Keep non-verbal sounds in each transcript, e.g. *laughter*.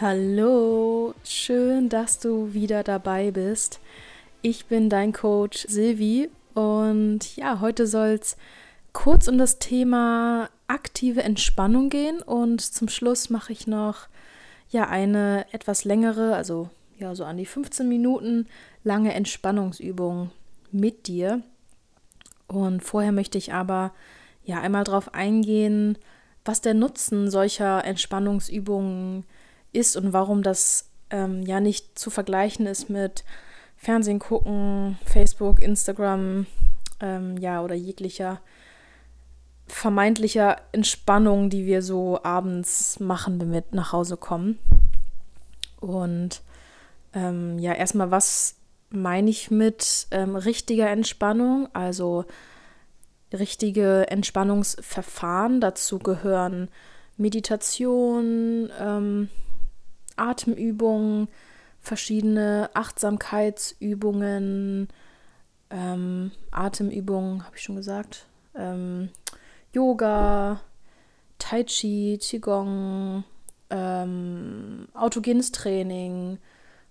Hallo, schön, dass du wieder dabei bist. Ich bin dein Coach Silvi und ja, heute soll es kurz um das Thema aktive Entspannung gehen und zum Schluss mache ich noch ja eine etwas längere, also ja, so an die 15 Minuten lange Entspannungsübung mit dir. Und vorher möchte ich aber ja einmal darauf eingehen, was der Nutzen solcher Entspannungsübungen ist und warum das ähm, ja nicht zu vergleichen ist mit Fernsehen gucken, Facebook, Instagram, ähm, ja, oder jeglicher vermeintlicher Entspannung, die wir so abends machen, wenn wir nach Hause kommen. Und ähm, ja, erstmal, was meine ich mit ähm, richtiger Entspannung? Also richtige Entspannungsverfahren. Dazu gehören Meditation, ähm, Atemübungen, verschiedene Achtsamkeitsübungen, ähm, Atemübungen, habe ich schon gesagt, ähm, Yoga, Tai Chi, Qigong, ähm, autogenes Training,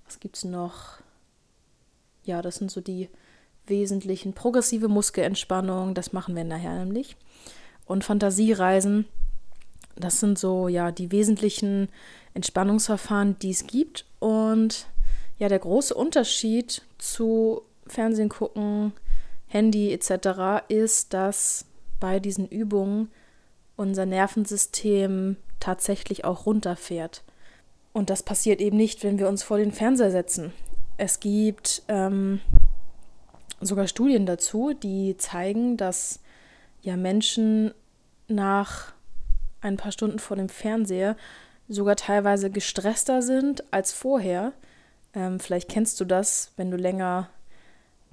was gibt es noch? Ja, das sind so die wesentlichen progressive Muskelentspannung, das machen wir nachher nämlich. Und Fantasiereisen, das sind so ja die wesentlichen Entspannungsverfahren, die es gibt. Und ja, der große Unterschied zu Fernsehen gucken, Handy etc. ist, dass bei diesen Übungen unser Nervensystem tatsächlich auch runterfährt. Und das passiert eben nicht, wenn wir uns vor den Fernseher setzen. Es gibt ähm, sogar Studien dazu, die zeigen, dass ja Menschen nach ein paar Stunden vor dem Fernseher sogar teilweise gestresster sind als vorher. Ähm, vielleicht kennst du das, wenn du länger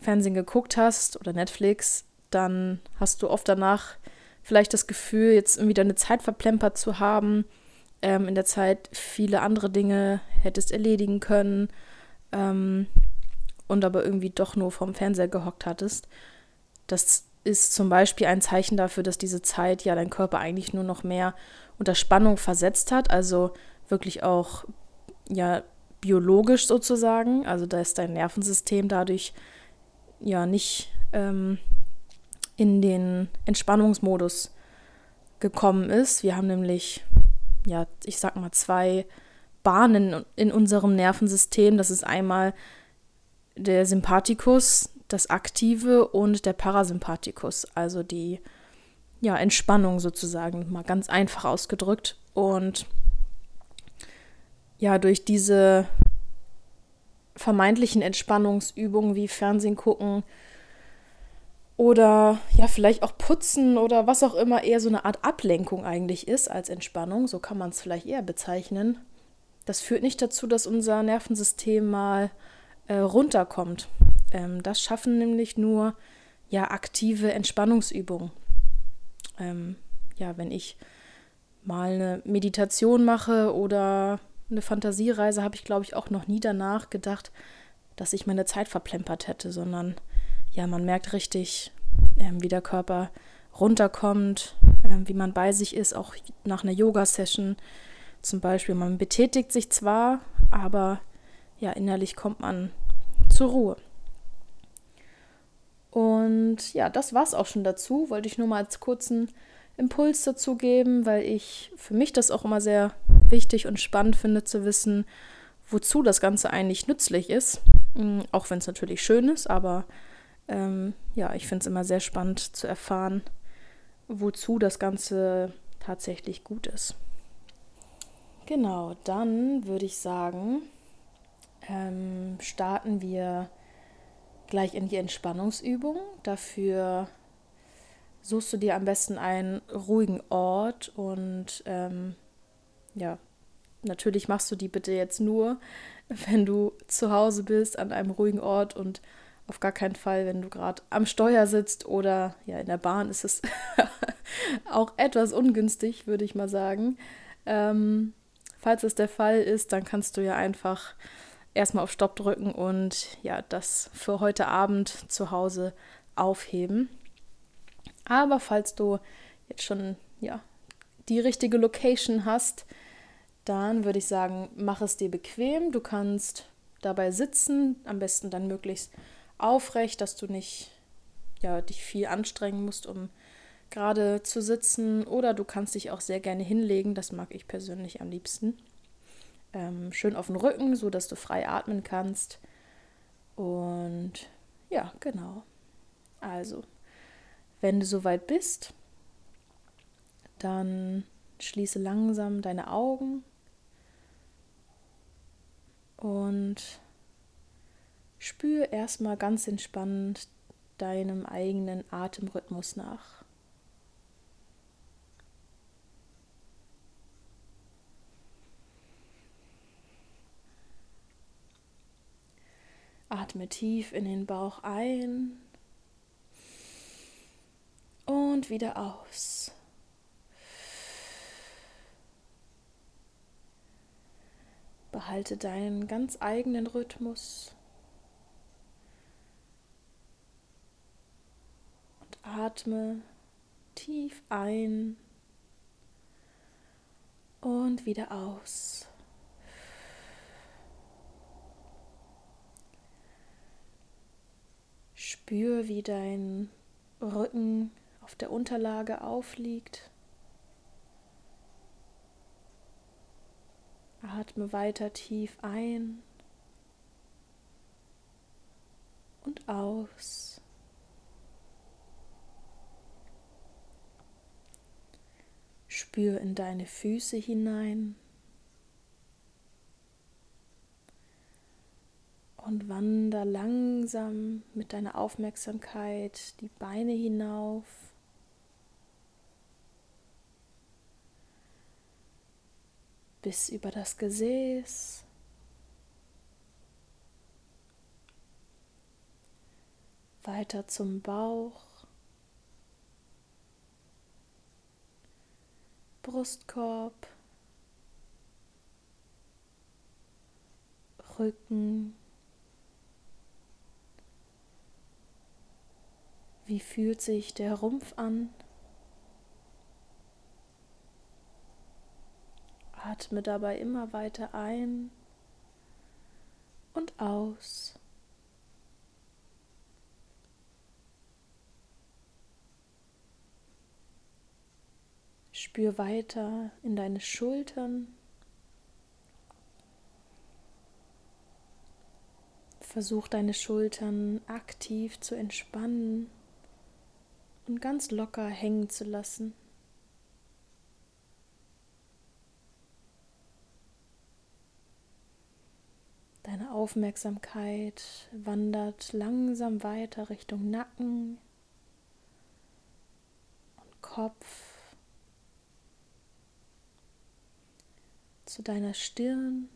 Fernsehen geguckt hast oder Netflix, dann hast du oft danach vielleicht das Gefühl, jetzt irgendwie deine Zeit verplempert zu haben, ähm, in der Zeit viele andere Dinge hättest erledigen können ähm, und aber irgendwie doch nur vorm Fernseher gehockt hattest. Das ist zum Beispiel ein Zeichen dafür, dass diese Zeit ja dein Körper eigentlich nur noch mehr unter Spannung versetzt hat, also wirklich auch ja biologisch sozusagen, also da ist dein Nervensystem dadurch ja nicht ähm, in den Entspannungsmodus gekommen ist. Wir haben nämlich, ja, ich sag mal, zwei Bahnen in unserem Nervensystem. Das ist einmal der Sympathikus, das Aktive und der Parasympathikus, also die ja, Entspannung sozusagen, mal ganz einfach ausgedrückt. Und ja, durch diese vermeintlichen Entspannungsübungen wie Fernsehen gucken oder ja, vielleicht auch putzen oder was auch immer eher so eine Art Ablenkung eigentlich ist als Entspannung, so kann man es vielleicht eher bezeichnen. Das führt nicht dazu, dass unser Nervensystem mal äh, runterkommt. Ähm, das schaffen nämlich nur ja aktive Entspannungsübungen. Ähm, ja, wenn ich mal eine Meditation mache oder eine Fantasiereise, habe ich, glaube ich, auch noch nie danach gedacht, dass ich meine Zeit verplempert hätte, sondern ja, man merkt richtig, ähm, wie der Körper runterkommt, ähm, wie man bei sich ist, auch nach einer Yoga-Session zum Beispiel. Man betätigt sich zwar, aber ja, innerlich kommt man zur Ruhe. Und ja, das war es auch schon dazu. Wollte ich nur mal als kurzen Impuls dazu geben, weil ich für mich das auch immer sehr wichtig und spannend finde zu wissen, wozu das Ganze eigentlich nützlich ist. Mm, auch wenn es natürlich schön ist, aber ähm, ja, ich finde es immer sehr spannend zu erfahren, wozu das Ganze tatsächlich gut ist. Genau, dann würde ich sagen, ähm, starten wir gleich in die Entspannungsübung. Dafür suchst du dir am besten einen ruhigen Ort und ähm, ja, natürlich machst du die bitte jetzt nur, *laughs* wenn du zu Hause bist, an einem ruhigen Ort und auf gar keinen Fall, wenn du gerade am Steuer sitzt oder ja, in der Bahn ist es *laughs* auch etwas ungünstig, würde ich mal sagen. Ähm, falls es der Fall ist, dann kannst du ja einfach erstmal auf Stopp drücken und ja, das für heute Abend zu Hause aufheben. Aber falls du jetzt schon ja, die richtige Location hast, Dann würde ich sagen, mach es dir bequem. Du kannst dabei sitzen, am besten dann möglichst aufrecht, dass du nicht ja, dich viel anstrengen musst, um gerade zu sitzen. Oder du kannst dich auch sehr gerne hinlegen, das mag ich persönlich am liebsten. Ähm, schön auf den Rücken, so dass du frei atmen kannst. Und ja, genau. Also, wenn du soweit bist, dann schließe langsam deine Augen und spüre erstmal ganz entspannt deinem eigenen Atemrhythmus nach. Atme tief in den Bauch ein und wieder aus. Behalte deinen ganz eigenen Rhythmus und atme tief ein und wieder aus. Spür, wie dein Rücken auf der Unterlage aufliegt. Atme weiter tief ein und aus. Spür in deine Füße hinein. Und wander langsam mit deiner Aufmerksamkeit die Beine hinauf. Bis über das Gesäß. Weiter zum Bauch. Brustkorb. Rücken. Wie fühlt sich der Rumpf an? Atme dabei immer weiter ein und aus. Spür weiter in deine Schultern. Versuch deine Schultern aktiv zu entspannen und ganz locker hängen zu lassen. Deine Aufmerksamkeit wandert langsam weiter Richtung Nacken und Kopf, zu deiner Stirn,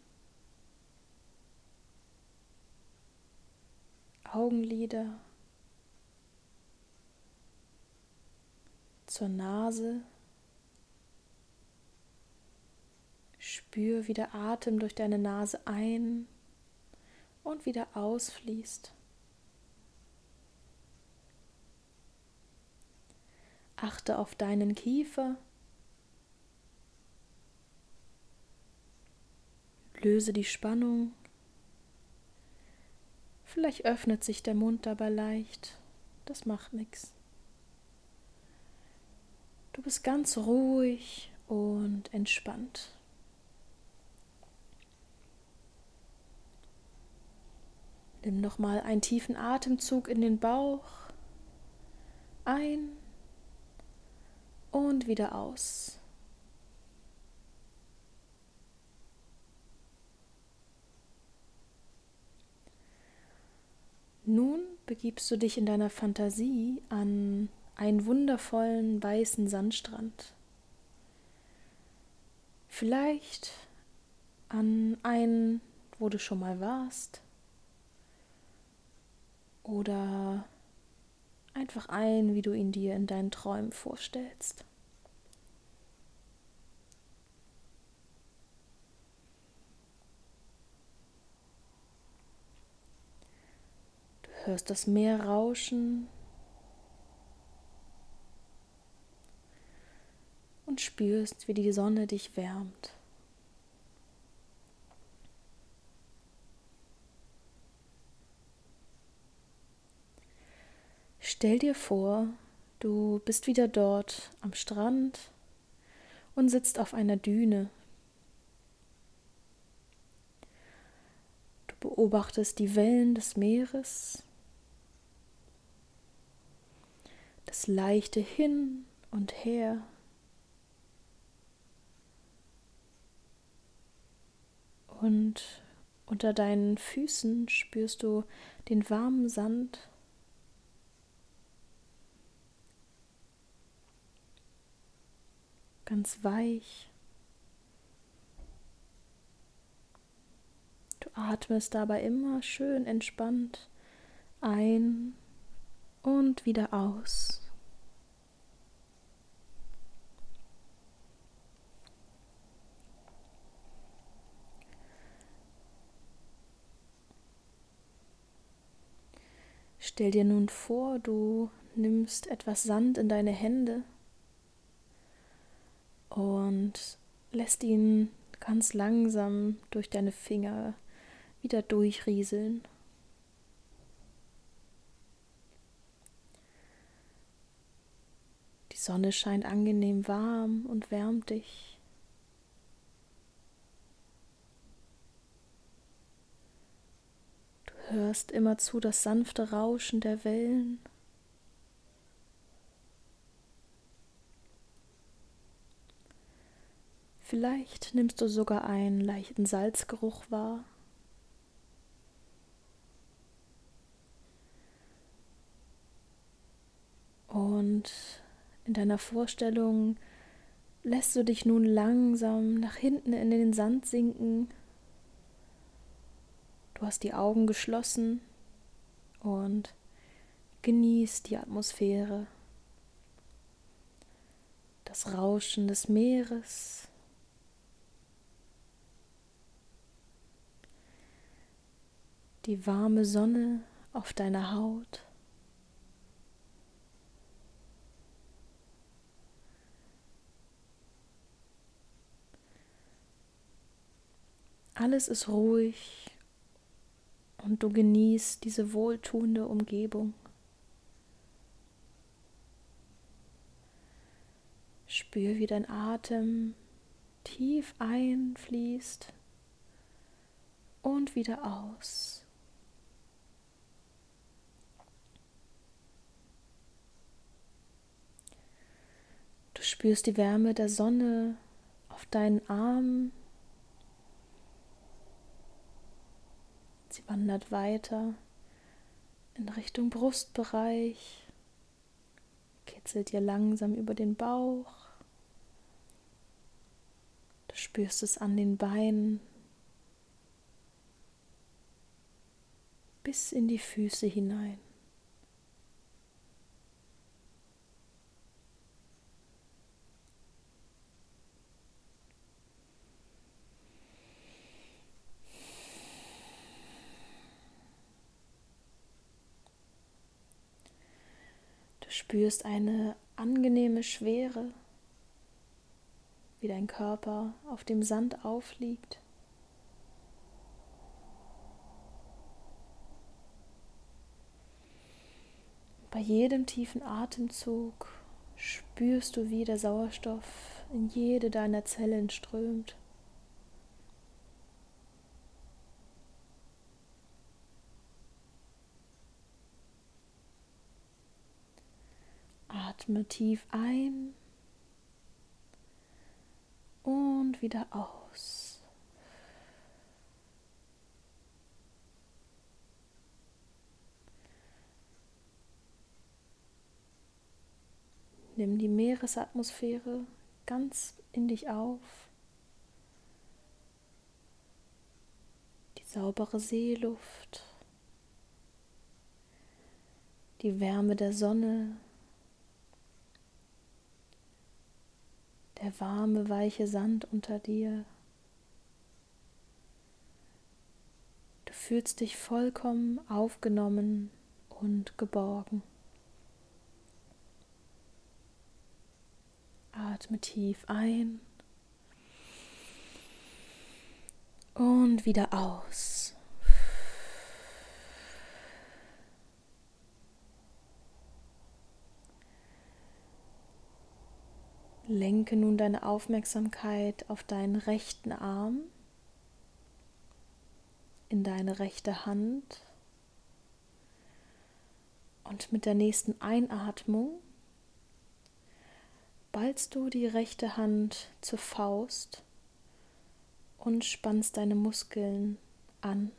Augenlider. Zur Nase. Spür, wie der Atem durch deine Nase ein und wieder ausfließt. Achte auf deinen Kiefer. Löse die Spannung. Vielleicht öffnet sich der Mund dabei leicht. Das macht nichts. Du bist ganz ruhig und entspannt. Nimm noch mal einen tiefen Atemzug in den Bauch. Ein und wieder aus. Nun begibst du dich in deiner Fantasie an einen wundervollen weißen Sandstrand. Vielleicht an einen, wo du schon mal warst. Oder einfach ein, wie du ihn dir in deinen Träumen vorstellst. Du hörst das Meer rauschen und spürst, wie die Sonne dich wärmt. Stell dir vor, du bist wieder dort am Strand und sitzt auf einer Düne. Du beobachtest die Wellen des Meeres, das leichte Hin und Her Und unter deinen Füßen spürst du den warmen Sand. Ganz weich. Du atmest dabei immer schön entspannt ein und wieder aus. Stell dir nun vor, du nimmst etwas Sand in deine Hände und lässt ihn ganz langsam durch deine Finger wieder durchrieseln. Die Sonne scheint angenehm warm und wärmt dich. Hörst immerzu das sanfte Rauschen der Wellen. Vielleicht nimmst du sogar einen leichten Salzgeruch wahr. Und in deiner Vorstellung lässt du dich nun langsam nach hinten in den Sand sinken Du hast die Augen geschlossen und genießt die Atmosphäre, das Rauschen des Meeres. Die warme Sonne auf deiner Haut. Alles ist ruhig und du genießt diese wohltuende Umgebung. Spür, wie dein Atem tief einfließt und wieder aus. Du spürst die Wärme der Sonne auf deinen Armen Sie wandert weiter in Richtung Brustbereich, kitzelt ihr langsam über den Bauch. Du spürst es an den Beinen bis in die Füße hinein. Spürst eine angenehme Schwere, wie dein Körper auf dem Sand aufliegt. Bei jedem tiefen Atemzug spürst du, wie der Sauerstoff in jede deiner Zellen strömt. Atme tief ein und wieder aus. Nimm die Meeresatmosphäre ganz in dich auf. Die saubere Seeluft. Die Wärme der Sonne der warme, weiche Sand unter dir. Du fühlst dich vollkommen aufgenommen und geborgen. Atme tief ein und wieder aus. Lenke nun deine Aufmerksamkeit auf deinen rechten Arm, in deine rechte Hand und mit der nächsten Einatmung ballst du die rechte Hand zur Faust und spannst deine Muskeln an.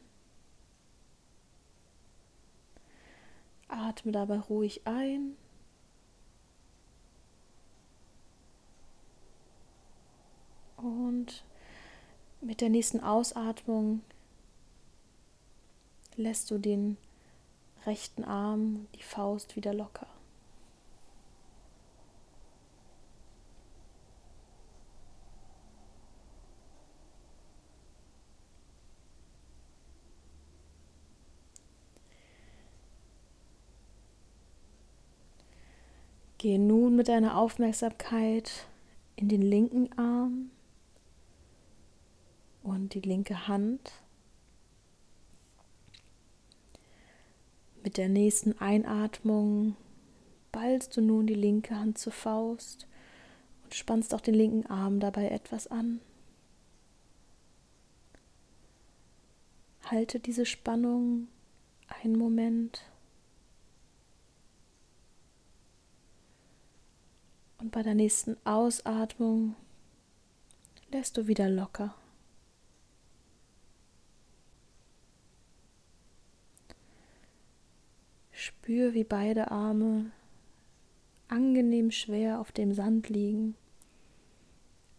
Atme dabei ruhig ein. Und mit der nächsten Ausatmung lässt du den rechten Arm, die Faust wieder locker. Gehe nun mit deiner Aufmerksamkeit in den linken Arm und die linke Hand. Mit der nächsten Einatmung ballst du nun die linke Hand zur Faust und spannst auch den linken Arm dabei etwas an. Halte diese Spannung einen Moment. Und bei der nächsten Ausatmung lässt du wieder locker. Spür, wie beide Arme angenehm schwer auf dem Sand liegen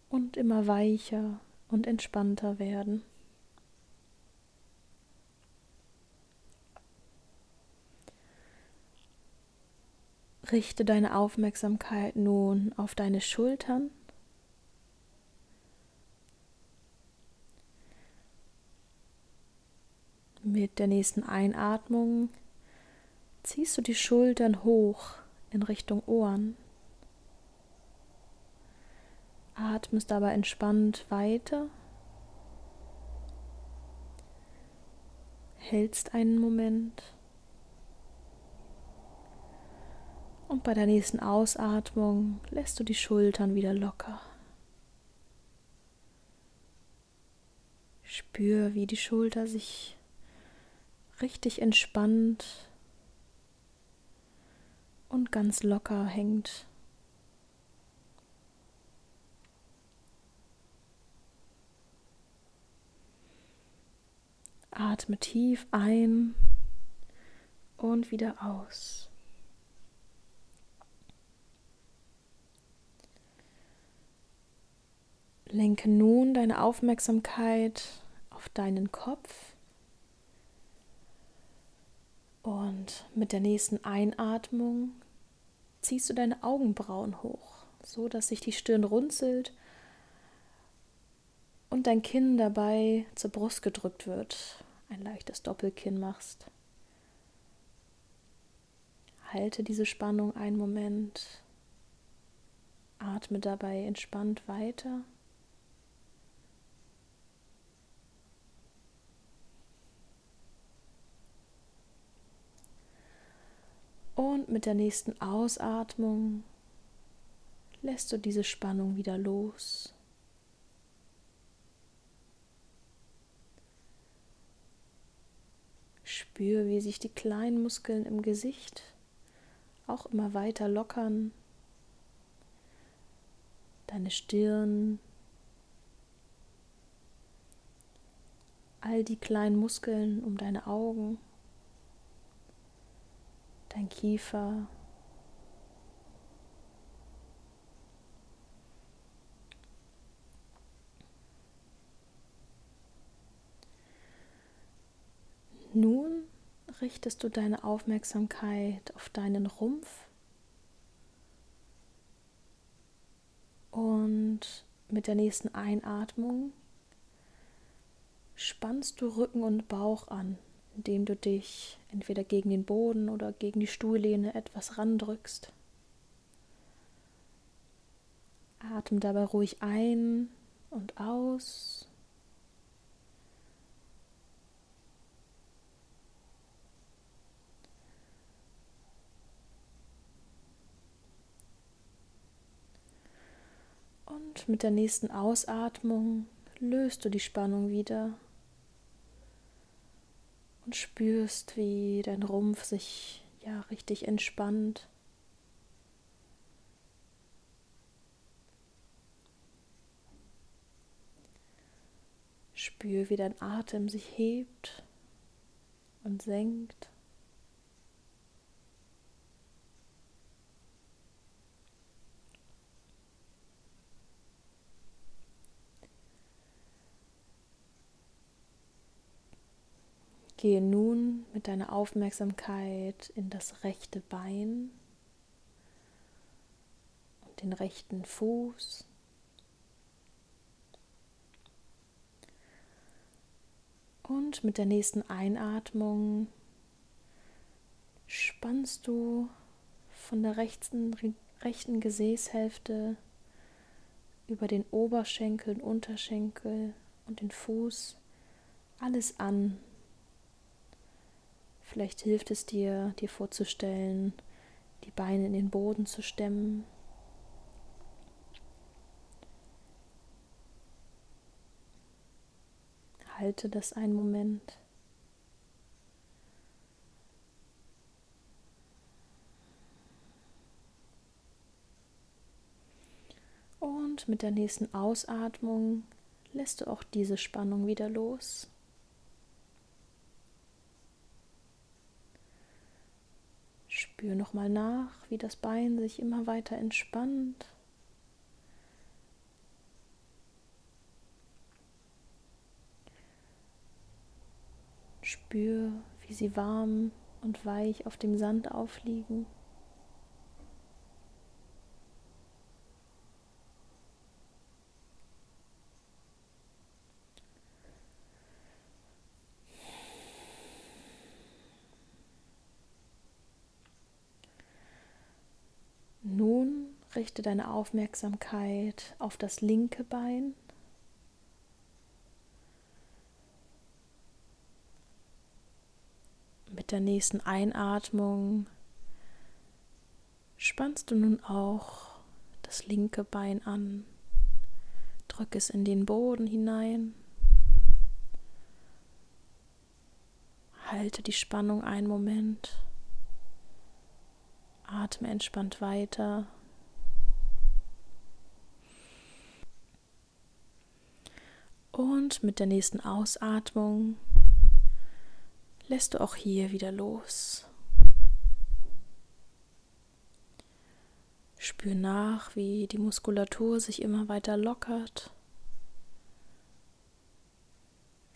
und immer weicher und entspannter werden. Richte deine Aufmerksamkeit nun auf deine Schultern. Mit der nächsten Einatmung ziehst du die Schultern hoch in Richtung Ohren. Atmest dabei entspannt weiter. Hältst einen Moment. Und bei der nächsten Ausatmung lässt du die Schultern wieder locker. Spür, wie die Schulter sich richtig entspannt und ganz locker hängt. Atme tief ein und wieder aus. Lenke nun deine Aufmerksamkeit auf deinen Kopf und mit der nächsten Einatmung ziehst du deine Augenbrauen hoch, so dass sich die Stirn runzelt und dein Kinn dabei zur Brust gedrückt wird, ein leichtes Doppelkinn machst. Halte diese Spannung einen Moment, atme dabei entspannt weiter. Und mit der nächsten Ausatmung lässt du diese Spannung wieder los. Spür, wie sich die kleinen Muskeln im Gesicht auch immer weiter lockern. Deine Stirn, all die kleinen Muskeln um deine Augen dein Kiefer. Nun richtest du deine Aufmerksamkeit auf deinen Rumpf und mit der nächsten Einatmung spannst du Rücken und Bauch an indem du dich entweder gegen den Boden oder gegen die Stuhllehne etwas randrückst. Atem dabei ruhig ein und aus. Und mit der nächsten Ausatmung löst du die Spannung wieder und spürst, wie dein Rumpf sich ja richtig entspannt. Spür, wie dein Atem sich hebt und senkt. Gehe nun mit deiner Aufmerksamkeit in das rechte Bein und den rechten Fuß. Und mit der nächsten Einatmung spannst du von der rechten, rechten Gesäßhälfte über den Oberschenkel, den Unterschenkel und den Fuß alles an, Vielleicht hilft es dir, dir vorzustellen, die Beine in den Boden zu stemmen. Halte das einen Moment. Und mit der nächsten Ausatmung lässt du auch diese Spannung wieder los. Spür nochmal nach, wie das Bein sich immer weiter entspannt. Spür, wie sie warm und weich auf dem Sand aufliegen. Richte deine Aufmerksamkeit auf das linke Bein. Mit der nächsten Einatmung spannst du nun auch das linke Bein an. Drück es in den Boden hinein. Halte die Spannung einen Moment. Atme entspannt weiter. Und mit der nächsten Ausatmung lässt du auch hier wieder los. Spür nach, wie die Muskulatur sich immer weiter lockert,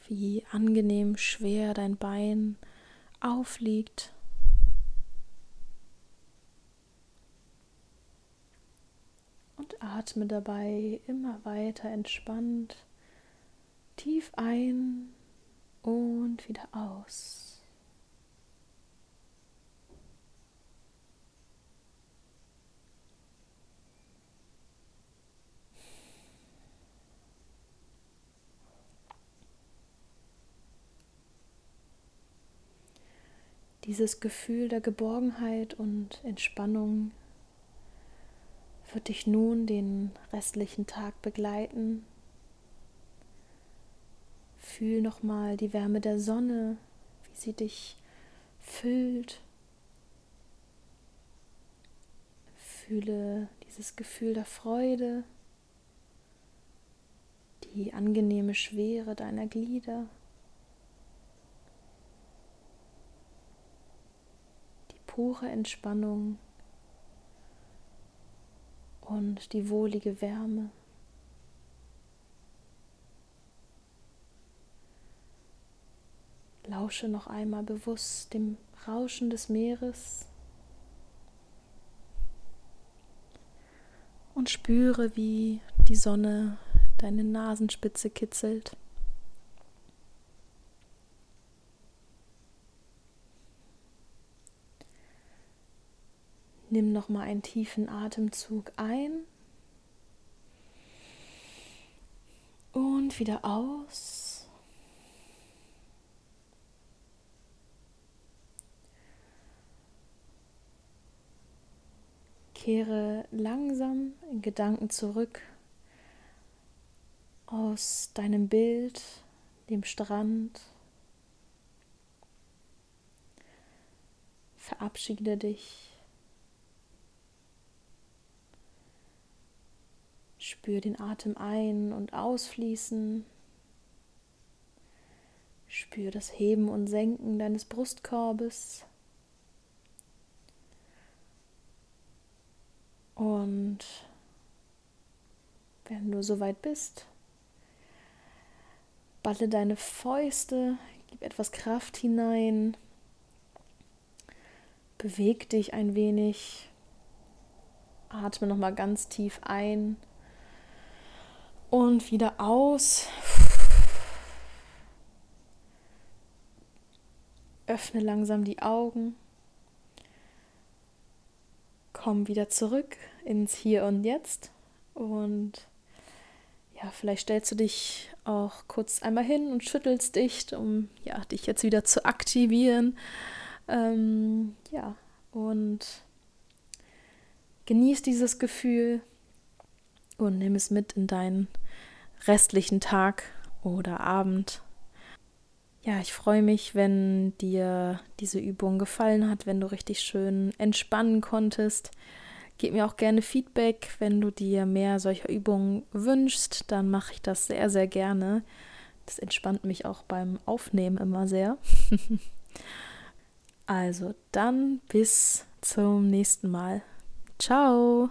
wie angenehm schwer dein Bein aufliegt. Und atme dabei immer weiter entspannt Tief ein und wieder aus. Dieses Gefühl der Geborgenheit und Entspannung wird dich nun den restlichen Tag begleiten Fühl nochmal die Wärme der Sonne, wie sie dich füllt. Fühle dieses Gefühl der Freude, die angenehme Schwere deiner Glieder. Die pure Entspannung und die wohlige Wärme. Lausche noch einmal bewusst dem Rauschen des Meeres und spüre, wie die Sonne deine Nasenspitze kitzelt. Nimm noch mal einen tiefen Atemzug ein und wieder aus. Kehre langsam in Gedanken zurück aus deinem Bild, dem Strand. Verabschiede dich. Spür den Atem ein- und ausfließen. Spür das Heben und Senken deines Brustkorbes. Und wenn du soweit bist, balle deine Fäuste, gib etwas Kraft hinein, beweg dich ein wenig, atme noch mal ganz tief ein und wieder aus. Öffne langsam die Augen. Komm wieder zurück ins Hier und Jetzt und ja, vielleicht stellst du dich auch kurz einmal hin und schüttelst dich, um ja, dich jetzt wieder zu aktivieren. Ähm, ja, und genieß dieses Gefühl und nimm es mit in deinen restlichen Tag oder Abend. Ja, ich freue mich, wenn dir diese Übung gefallen hat, wenn du richtig schön entspannen konntest. Gib mir auch gerne Feedback, wenn du dir mehr solcher Übungen wünschst, dann mache ich das sehr, sehr gerne. Das entspannt mich auch beim Aufnehmen immer sehr. *laughs* also dann bis zum nächsten Mal. Ciao.